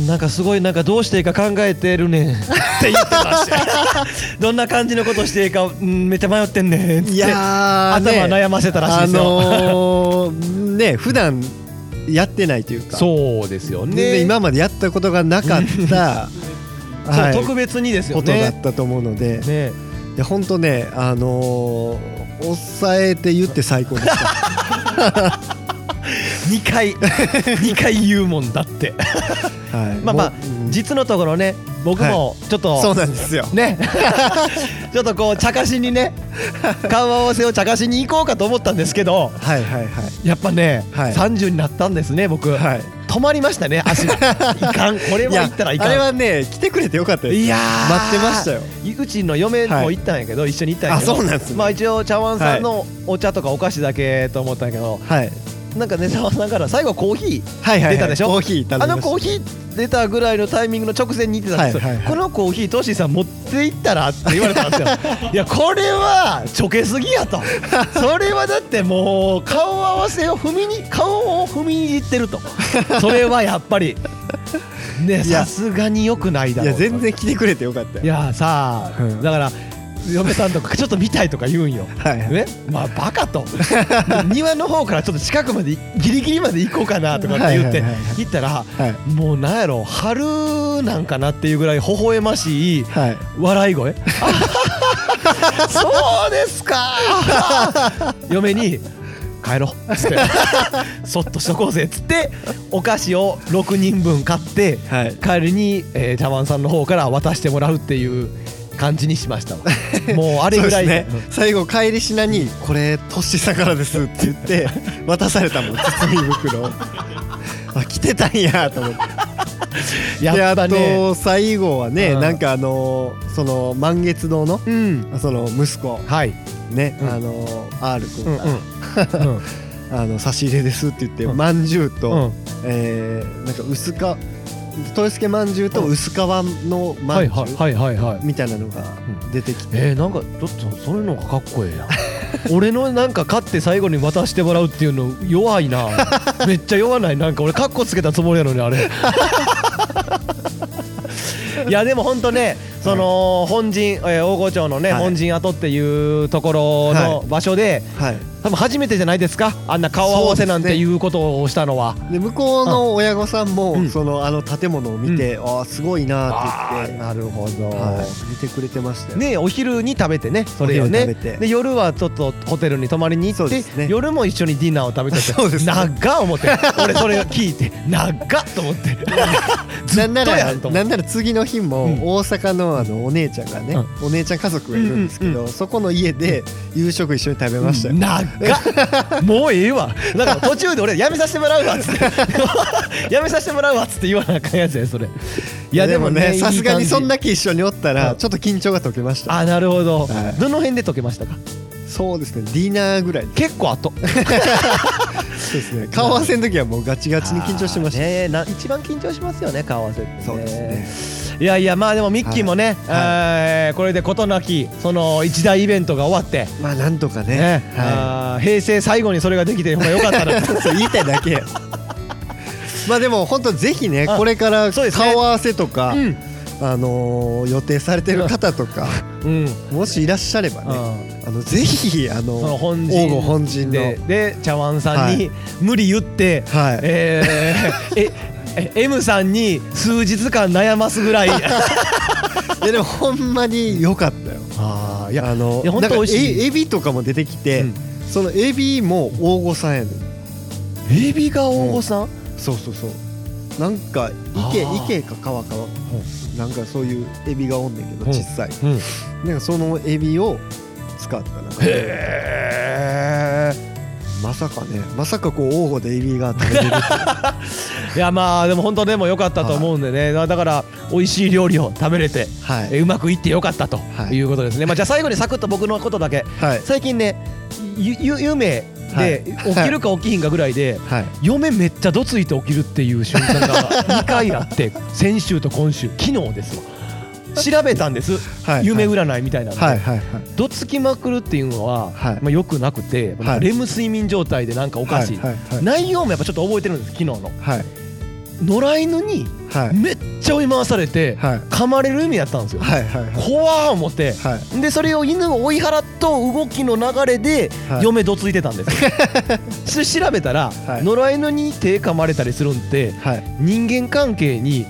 なんかすごいなんかどうしていいか考えてるねん。って言ってました どんな感じのことしていいか、うん、めっちゃ迷ってんねん。っていや頭悩ませたらしいですよ、あのー、ね普段やってないというか。そうですよね。今までやったことがなかった はい、特別にですよね。ことだったと思うので、ね、いや本当ねあのー、抑えて言って最高でした。2回2回言うもんだって。はい、まあまあ、うん、実のところね僕もちょっと、はい、そうなんですよ。ね。ちょっとこう茶化しにね顔合わせを茶化しに行こうかと思ったんですけどはいはいはい。やっぱね、はい、30になったんですね僕、はい、止まりましたね足が。いかん。これは言ったらいかん。あれはね来てくれてよかったです。いや待ってましたよ。うちの嫁も行ったんやけど、はい、一緒に行ったんやけど。あそうなんです、ね、まあ一応茶碗さんのお茶とかお菓子だけと思ったんやけど、はい、なんかね沢さんから最後コーヒー出たでしょ、はいはいはい、コーヒーあのコーヒー出たぐらいのタイミングの直前に言ってたんですよ、はいはいはい、このコーヒートシーさん持っていったらって言われたんですよ。いやこれはちょけすぎやと。それはだってもう顔合わせを踏みに顔を踏みにじってると。それはやっぱり。ねさすがによくないだろういや全然来てくれてよかったいやさあ、うん、だから嫁さんとかちょっと見たいとか言うんよ。はい、ね、まあバカと。庭の方からちょっと近くまでギリギリまで行こうかなとかって言って行ったら、もうなんやろ春なんかなっていうぐらい微笑ましい笑い声。そうですか。嫁に帰ろう。っつって。そっとしとこうぜ。っつってお菓子を6人分買って、帰りに、えー、茶碗さんの方から渡してもらうっていう感じにしました。もうあれぐらい、ね、最後帰りしなに「これトッシーさんからです」って言って 渡されたもん。包み袋あ来てたんやと思って。やっぱ、ね、あと最後はね、うん、なんかあのー、その満月堂の、うん、その息子、はい、ね、うん、あのー、R 君が、うんうん、あの差し入れですって言ってまんじゅうと、うん、えー、なんか薄か豊助まんじゅうと薄皮のまんじゅうみたいなのが出てきて、えー、なんかちょっとそういうのがかっこええやん。俺のなんか買って最後に渡してもらうっていうの弱いな。めっちゃ弱ない。なんか俺カッコつけたつもりやのにあれ。いやでも本当ねその本陣、えー、大御町のね、本陣跡っていうところの場所で、はい、多分初めてじゃないですか？あんな顔合わせなんていうことをしたのは。で向こうの親御さんも、うん、そのあの建物を見て、うん、ああすごいなって言ってなるほど、はい、見てくれてましたねお昼に食べてねそれをね。で夜はちょっとホテルに泊まりに行って、ね、夜も一緒にディナーを食べててそうです、ね、長っ思って。俺それを聞いて長っと思って。なんならなんなら次の日も大阪のあのお姉ちゃんがね、うん、お姉ちゃん家族がいるんですけど、そこの家で夕食一緒に食べましたよ、長っもうええわ。なんか途中で俺やめさせてもらうわっつって。やめさせてもらうわっつって言わなあかんやつやそれ。いやでもねさすがにそんだけ一緒におったらちょっと緊張が解けました。あなるほど、はい、どの辺で解けましたか？そうですねディナーぐらい。結構後。そうですね。顔合わせの時はもうガチガチに緊張してました。ねな一番緊張しますよね顔合わせって、ね、そうですねいやいやまあでもミッキーもね、はいはい、これで事なきその一大イベントが終わって。まあなんとかね、ねはい、平成最後にそれができてよかったな 言いたいだけまあでも本当ぜひねこれから顔合わせとか、ねうん、あのー、予定されてる方とか、うん、もしいらっしゃればね、あのぜひあの本陣。本陣でで茶碗さんに無理言って、はい、えー、え M さんに数日間悩ますぐらい。いやでもほんまに。良かったよ。ああいやあのいや本当美味しい。エビとかも出てきて、うん、そのエビも大御さんやねん。エビが大御さん、うん、そうそうそう。なんか池池か川かな？んかそういうエビがおんねんけど小さい、うん、なんかそのエビを使ったなんかへえまさかねまさかこう王吾でエビが食べれるいやまあでも本当でも良かったと思うんでね、はい、だから美味しい料理を食べれて、はい、うまくいってよかったとい。うことですね、はい、まあじゃあ最後にサクッと僕のことだけ、はい、最近ねゆ夢で起きるか起きひんかぐらいで、嫁めっちゃどついて起きるっていう瞬間が 2回あって先週と今週昨日ですわ。調べたんです、はい、夢占いみたいなので、どつきまくるっていうのは、はい、まあ、よくなくて、はい、レム睡眠状態でなんかおかしい、内容もやっぱちょっと覚えてるんです昨日の。はい野良犬にめっちゃ追い回されて、噛まれる意味やったんですよ、はいはいはい、怖思って、はい、でそれを犬を追い払っと動きの流れで嫁どついてたんですよ、調べたら、野良犬に手噛まれたりするんって、人間関係に、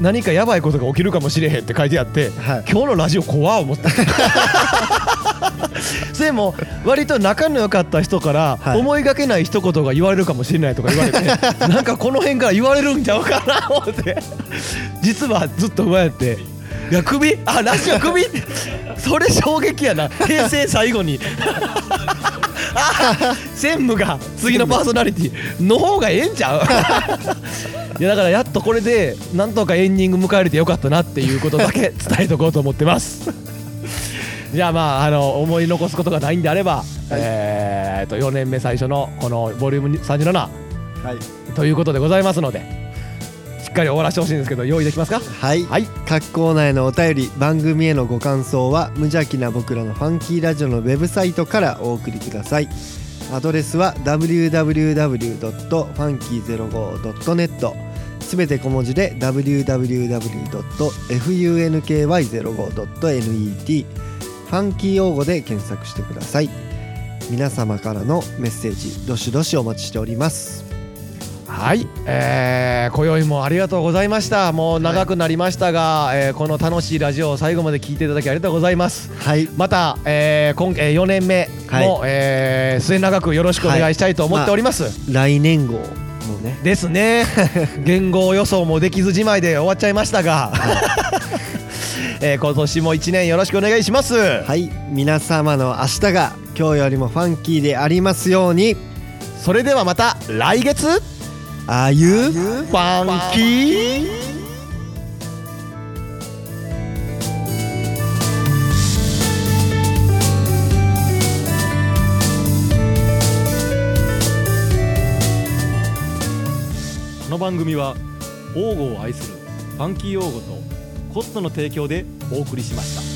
何かやばいことが起きるかもしれへんって書いてあって、はい、今日のラジオ怖っ思った それも割と仲の良かった人から思いがけない一言が言われるかもしれないとか言われて、はい、なんかこの辺から言われるんちゃうかな思って。実はずっと不安やって。いや首？あラジオ首。それ衝撃やな。平成最後に。専務が次のパーソナリティ。の方がええんちゃう？いやだからやっとこれでなんとかエンディング迎えれてよかったなっていうことだけ伝えとこうと思ってますじゃあまああの思い残すことがないんであれば、はい、えーと4年目最初のこのボリューム37、はい、ということでございますのでしっかり終わらせてほしいんですけど用意できますか？はい、はい、各コーナーへのお便り番組へのご感想は無邪気な僕らのファンキーラジオのウェブサイトからお送りください。アドレスは www.funky05.net すべて小文字で www.funky05.net ファンキー用語で検索してください。皆様からのメッセージどしどしお待ちしております。はい、えー、今宵もありがとうございました。もう長くなりましたが、はい、えー、この楽しいラジオを最後まで聞いていただきありがとうございます。はい。また、えー、今、えー、4年目も、はい、えー、末永くよろしくお願いしたいと思っております、はい。まあ、来年号もね。ですね。言語予想もできずじまいで終わっちゃいましたが、えー、今年も1年よろしくお願いします。はい皆様の明日が今日よりもファンキーでありますように。それではまた来月？あゆ？ファンキー？の番組は王語を愛するファンキー王語とコットの提供でお送りしました。